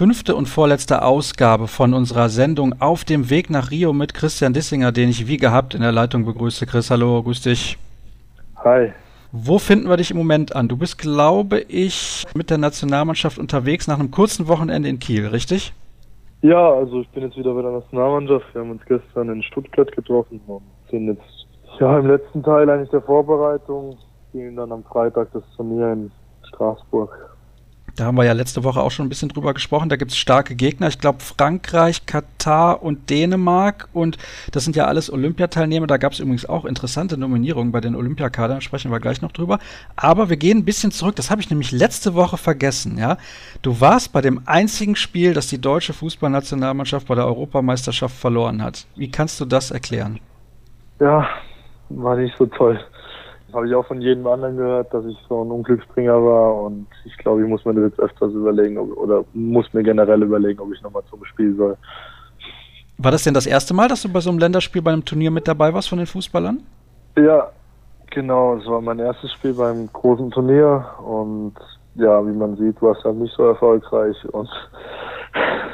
fünfte und vorletzte Ausgabe von unserer Sendung Auf dem Weg nach Rio mit Christian Dissinger, den ich wie gehabt in der Leitung begrüße. Chris, hallo, grüß dich. Hi. Wo finden wir dich im Moment an? Du bist, glaube ich, mit der Nationalmannschaft unterwegs nach einem kurzen Wochenende in Kiel, richtig? Ja, also ich bin jetzt wieder bei der Nationalmannschaft. Wir haben uns gestern in Stuttgart getroffen und sind jetzt ja im letzten Teil eigentlich der Vorbereitung. Spielen dann am Freitag das Turnier in Straßburg. Da haben wir ja letzte Woche auch schon ein bisschen drüber gesprochen. Da gibt es starke Gegner. Ich glaube Frankreich, Katar und Dänemark. Und das sind ja alles Olympiateilnehmer. Da gab es übrigens auch interessante Nominierungen bei den Olympiakadern. Sprechen wir gleich noch drüber. Aber wir gehen ein bisschen zurück. Das habe ich nämlich letzte Woche vergessen. Ja, du warst bei dem einzigen Spiel, das die deutsche Fußballnationalmannschaft bei der Europameisterschaft verloren hat. Wie kannst du das erklären? Ja, war nicht so toll habe ich auch von jedem anderen gehört, dass ich so ein Unglücksbringer war und ich glaube, ich muss mir das jetzt öfters überlegen ob, oder muss mir generell überlegen, ob ich nochmal zum Spiel soll. War das denn das erste Mal, dass du bei so einem Länderspiel bei einem Turnier mit dabei warst von den Fußballern? Ja, genau. Es war mein erstes Spiel beim großen Turnier und ja, wie man sieht, war es halt nicht so erfolgreich und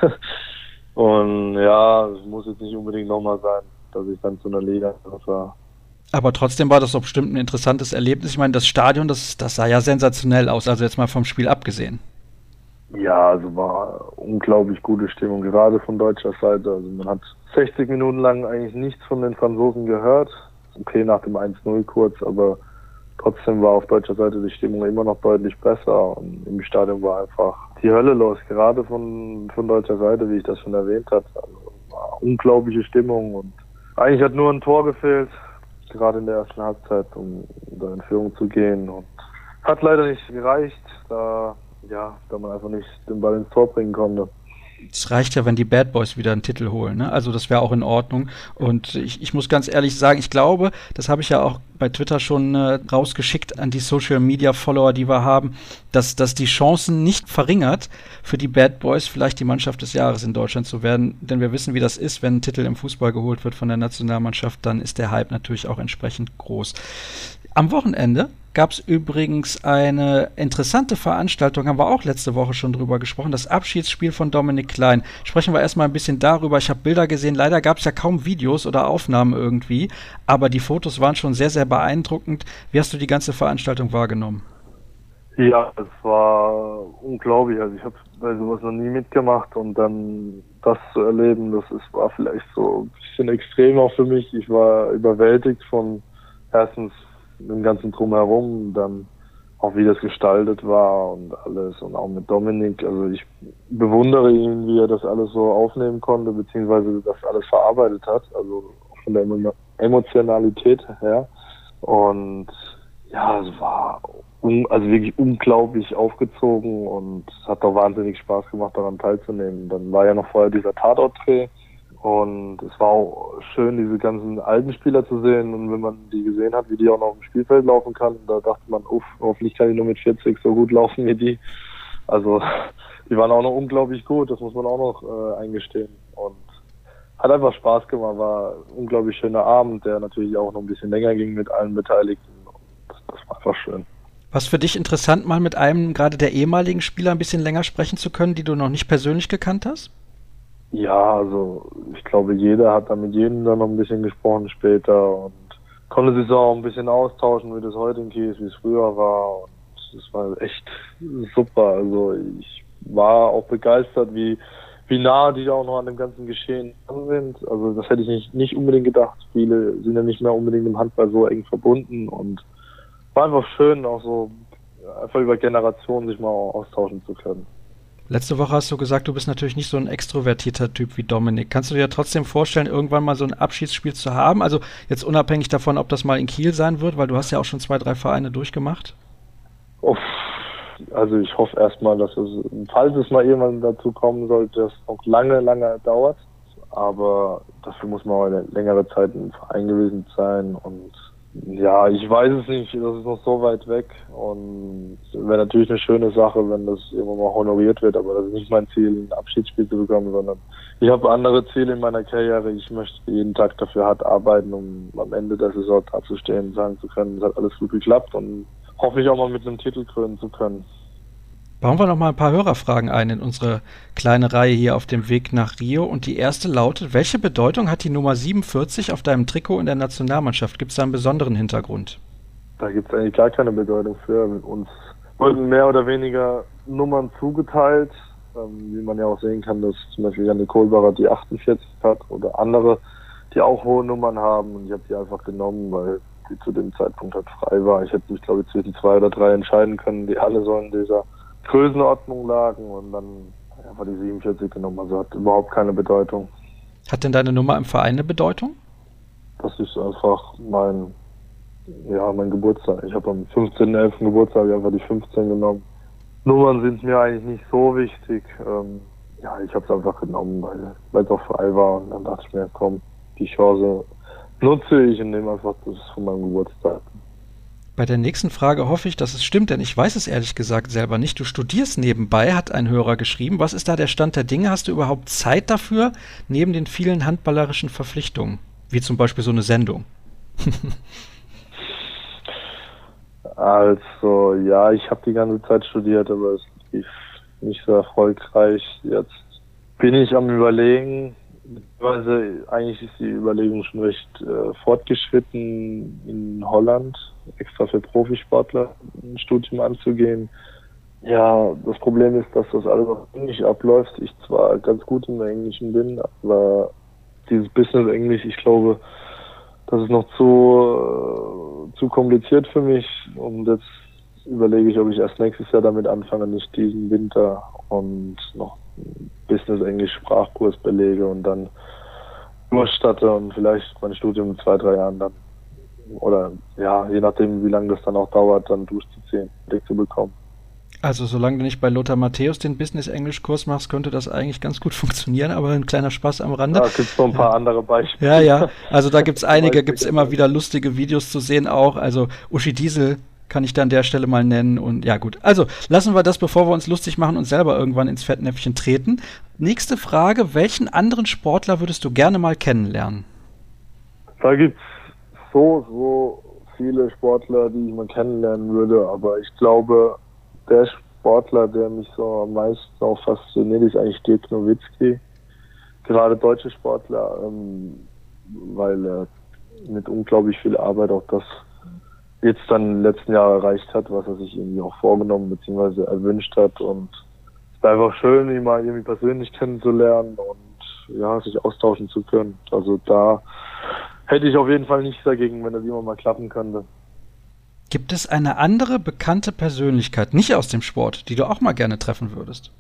und ja, es muss jetzt nicht unbedingt nochmal sein, dass ich dann zu einer Liga war. Aber trotzdem war das doch bestimmt ein interessantes Erlebnis. Ich meine, das Stadion, das, das sah ja sensationell aus, also jetzt mal vom Spiel abgesehen. Ja, also war unglaublich gute Stimmung, gerade von deutscher Seite. Also man hat 60 Minuten lang eigentlich nichts von den Franzosen gehört. Okay, nach dem 1-0 kurz, aber trotzdem war auf deutscher Seite die Stimmung immer noch deutlich besser und im Stadion war einfach die Hölle los, gerade von, von deutscher Seite, wie ich das schon erwähnt habe. Also war unglaubliche Stimmung und eigentlich hat nur ein Tor gefehlt gerade in der ersten Halbzeit, um da in Führung zu gehen. Und hat leider nicht gereicht, da, ja, da man einfach nicht den Ball ins Tor bringen konnte es reicht ja, wenn die Bad Boys wieder einen Titel holen. Ne? Also das wäre auch in Ordnung. Und ich, ich, muss ganz ehrlich sagen, ich glaube, das habe ich ja auch bei Twitter schon äh, rausgeschickt an die Social Media Follower, die wir haben, dass, dass die Chancen nicht verringert, für die Bad Boys vielleicht die Mannschaft des Jahres in Deutschland zu werden. Denn wir wissen, wie das ist, wenn ein Titel im Fußball geholt wird von der Nationalmannschaft, dann ist der Hype natürlich auch entsprechend groß. Am Wochenende gab es übrigens eine interessante Veranstaltung, haben wir auch letzte Woche schon drüber gesprochen, das Abschiedsspiel von Dominik Klein. Sprechen wir erstmal ein bisschen darüber. Ich habe Bilder gesehen, leider gab es ja kaum Videos oder Aufnahmen irgendwie, aber die Fotos waren schon sehr, sehr beeindruckend. Wie hast du die ganze Veranstaltung wahrgenommen? Ja, es war unglaublich. Also ich habe bei sowas noch nie mitgemacht und dann das zu erleben, das ist, war vielleicht so ein bisschen extrem auch für mich. Ich war überwältigt von erstens dem ganzen Drumherum, dann auch wie das gestaltet war und alles und auch mit Dominik. Also ich bewundere ihn, wie er das alles so aufnehmen konnte, beziehungsweise das alles verarbeitet hat, also von der Emotionalität her. Und ja, es war un also wirklich unglaublich aufgezogen und es hat auch wahnsinnig Spaß gemacht, daran teilzunehmen. Dann war ja noch vorher dieser Tatort-Dreh und es war auch schön, diese ganzen alten Spieler zu sehen. Und wenn man die gesehen hat, wie die auch noch im Spielfeld laufen kann, da dachte man, uff, hoffentlich kann ich nur mit 40 so gut laufen wie die. Also die waren auch noch unglaublich gut, das muss man auch noch äh, eingestehen. Und hat einfach Spaß gemacht, war ein unglaublich schöner Abend, der natürlich auch noch ein bisschen länger ging mit allen Beteiligten. Das, das war einfach schön. Was für dich interessant, mal mit einem gerade der ehemaligen Spieler ein bisschen länger sprechen zu können, die du noch nicht persönlich gekannt hast? Ja, also ich glaube, jeder hat da mit jedem dann noch ein bisschen gesprochen später und konnte sich auch ein bisschen austauschen, wie das heute in Kiel ist, wie es früher war. Und es war echt super. Also ich war auch begeistert, wie, wie nah die auch noch an dem ganzen Geschehen sind. Also das hätte ich nicht, nicht unbedingt gedacht. Viele sind ja nicht mehr unbedingt im Handball so eng verbunden und war einfach schön, auch so einfach über Generationen sich mal austauschen zu können. Letzte Woche hast du gesagt, du bist natürlich nicht so ein extrovertierter Typ wie Dominik. Kannst du dir trotzdem vorstellen, irgendwann mal so ein Abschiedsspiel zu haben? Also jetzt unabhängig davon, ob das mal in Kiel sein wird, weil du hast ja auch schon zwei, drei Vereine durchgemacht. Uff, also ich hoffe erstmal, dass es, falls es mal irgendwann dazu kommen sollte, dass es noch lange, lange dauert. Aber dafür muss man auch eine längere Zeit im Verein gewesen sein und ja, ich weiß es nicht. Das ist noch so weit weg. Und wäre natürlich eine schöne Sache, wenn das irgendwann mal honoriert wird. Aber das ist nicht mein Ziel, ein Abschiedsspiel zu bekommen, sondern ich habe andere Ziele in meiner Karriere. Ich möchte jeden Tag dafür hart arbeiten, um am Ende der Saison dazustehen und sagen zu können, es hat alles gut geklappt und hoffe ich auch mal mit einem Titel krönen zu können. Bauen wir noch mal ein paar Hörerfragen ein in unsere kleine Reihe hier auf dem Weg nach Rio. Und die erste lautet: Welche Bedeutung hat die Nummer 47 auf deinem Trikot in der Nationalmannschaft? Gibt es da einen besonderen Hintergrund? Da gibt es eigentlich gar keine Bedeutung für. Uns wurden mehr oder weniger Nummern zugeteilt, ähm, wie man ja auch sehen kann, dass zum Beispiel Janne Kohlbacher die 48 hat oder andere, die auch hohe Nummern haben. Und ich habe die einfach genommen, weil die zu dem Zeitpunkt halt frei war. Ich hätte mich, glaube ich, zwischen zwei oder drei entscheiden können, die alle so in dieser Größenordnung lagen und dann war die 47 genommen. Also hat überhaupt keine Bedeutung. Hat denn deine Nummer im Verein eine Bedeutung? Das ist einfach mein, ja, mein Geburtstag. Ich habe am 15.11. Geburtstag einfach die 15 genommen. Nummern sind mir eigentlich nicht so wichtig. Ähm, ja, ich habe es einfach genommen, weil es auch frei war und dann dachte ich mir, komm, die Chance nutze ich und nehme einfach das von meinem Geburtstag. Bei der nächsten Frage hoffe ich, dass es stimmt, denn ich weiß es ehrlich gesagt selber nicht. Du studierst nebenbei, hat ein Hörer geschrieben. Was ist da der Stand der Dinge? Hast du überhaupt Zeit dafür, neben den vielen handballerischen Verpflichtungen? Wie zum Beispiel so eine Sendung. also, ja, ich habe die ganze Zeit studiert, aber es lief nicht so erfolgreich. Jetzt bin ich am Überlegen, Beziehungsweise eigentlich ist die Überlegung schon recht äh, fortgeschritten, in Holland extra für Profisportler ein Studium anzugehen. Ja, das Problem ist, dass das alles auf Englisch abläuft. Ich zwar ganz gut im Englischen bin, aber dieses Business Englisch, ich glaube, das ist noch zu, äh, zu kompliziert für mich. Und jetzt überlege ich, ob ich erst nächstes Jahr damit anfange, nicht diesen Winter und noch Business Englisch Sprachkurs belege und dann durchstatte und vielleicht mein Studium in zwei, drei Jahren dann oder ja, je nachdem, wie lange das dann auch dauert, dann durchzuziehen, zu bekommen. Also solange du nicht bei Lothar Matthäus den Business-Englisch-Kurs machst, könnte das eigentlich ganz gut funktionieren, aber ein kleiner Spaß am Rande. Da gibt es noch ein paar andere Beispiele. Ja, ja, also da gibt es einige, gibt es immer wieder lustige Videos zu sehen auch. Also Uschi Diesel kann ich da an der Stelle mal nennen. Und ja, gut. Also, lassen wir das, bevor wir uns lustig machen und selber irgendwann ins Fettnäpfchen treten. Nächste Frage: Welchen anderen Sportler würdest du gerne mal kennenlernen? Da gibt es so, so viele Sportler, die ich mal kennenlernen würde, aber ich glaube, der Sportler, der mich so am meisten auch fasziniert, ist eigentlich Dirk Nowitzki. Gerade deutsche Sportler, ähm, weil er mit unglaublich viel Arbeit auch das jetzt dann im letzten Jahr erreicht hat, was er sich irgendwie auch vorgenommen bzw. erwünscht hat. Und es war einfach schön, ihn mal irgendwie persönlich kennenzulernen und ja, sich austauschen zu können. Also da hätte ich auf jeden Fall nichts dagegen, wenn das immer mal klappen könnte. Gibt es eine andere bekannte Persönlichkeit, nicht aus dem Sport, die du auch mal gerne treffen würdest?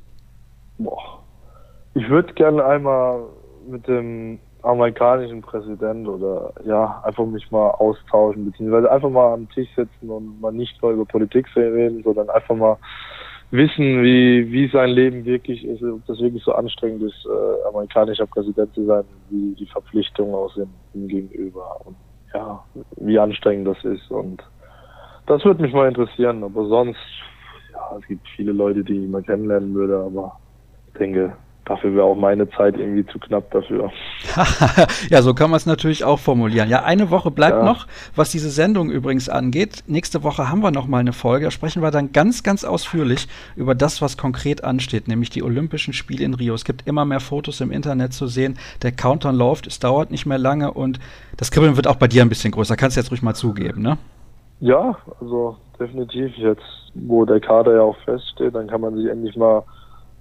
Boah. Ich würde gerne einmal mit dem amerikanischen Präsident oder ja, einfach mich mal austauschen, beziehungsweise einfach mal am Tisch sitzen und mal nicht nur über Politik reden, sondern einfach mal wissen, wie, wie sein Leben wirklich ist, ob das wirklich so anstrengend ist, äh, amerikanischer Präsident zu sein, wie die Verpflichtungen aussehen ihm gegenüber und ja, wie anstrengend das ist und das würde mich mal interessieren, aber sonst, ja, es gibt viele Leute, die ich mal kennenlernen würde, aber ich denke, dafür wäre auch meine Zeit irgendwie zu knapp dafür. ja, so kann man es natürlich auch formulieren. Ja, eine Woche bleibt ja. noch, was diese Sendung übrigens angeht. Nächste Woche haben wir noch mal eine Folge. Da sprechen wir dann ganz, ganz ausführlich über das, was konkret ansteht, nämlich die Olympischen Spiele in Rio. Es gibt immer mehr Fotos im Internet zu sehen. Der Countdown läuft, es dauert nicht mehr lange und das Kribbeln wird auch bei dir ein bisschen größer. Kannst du jetzt ruhig mal zugeben, ne? Ja, also definitiv. Jetzt, wo der Kader ja auch feststeht, dann kann man sich endlich mal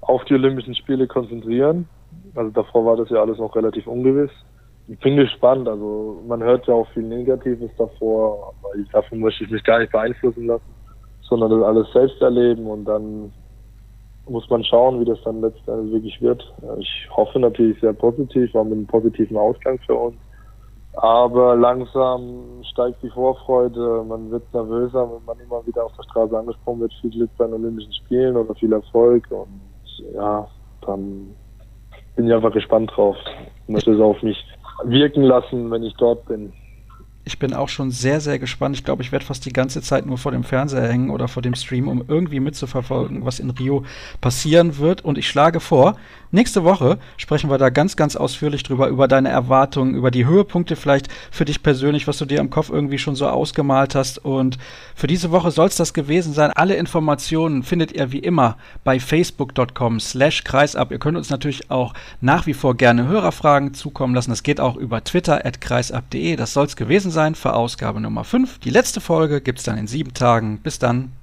auf die Olympischen Spiele konzentrieren. Also davor war das ja alles noch relativ ungewiss. Ich bin gespannt, also man hört ja auch viel Negatives davor, aber davon möchte ich mich gar nicht beeinflussen lassen, sondern das alles selbst erleben und dann muss man schauen, wie das dann letztendlich wirklich wird. Ich hoffe natürlich sehr positiv, war mit einem positiven Ausgang für uns. Aber langsam steigt die Vorfreude, man wird nervöser, wenn man immer wieder auf der Straße angesprochen wird, viel Glück bei den Olympischen Spielen oder viel Erfolg und ja, dann bin ich einfach gespannt drauf. Ich möchte es auf mich wirken lassen, wenn ich dort bin. Ich bin auch schon sehr, sehr gespannt. Ich glaube, ich werde fast die ganze Zeit nur vor dem Fernseher hängen oder vor dem Stream, um irgendwie mitzuverfolgen, was in Rio passieren wird. Und ich schlage vor, Nächste Woche sprechen wir da ganz, ganz ausführlich drüber, über deine Erwartungen, über die Höhepunkte vielleicht für dich persönlich, was du dir im Kopf irgendwie schon so ausgemalt hast. Und für diese Woche soll es das gewesen sein. Alle Informationen findet ihr wie immer bei facebook.com slash kreisab. Ihr könnt uns natürlich auch nach wie vor gerne Hörerfragen zukommen lassen. Das geht auch über Twitter at kreisab.de. Das soll es gewesen sein für Ausgabe Nummer 5. Die letzte Folge gibt es dann in sieben Tagen. Bis dann.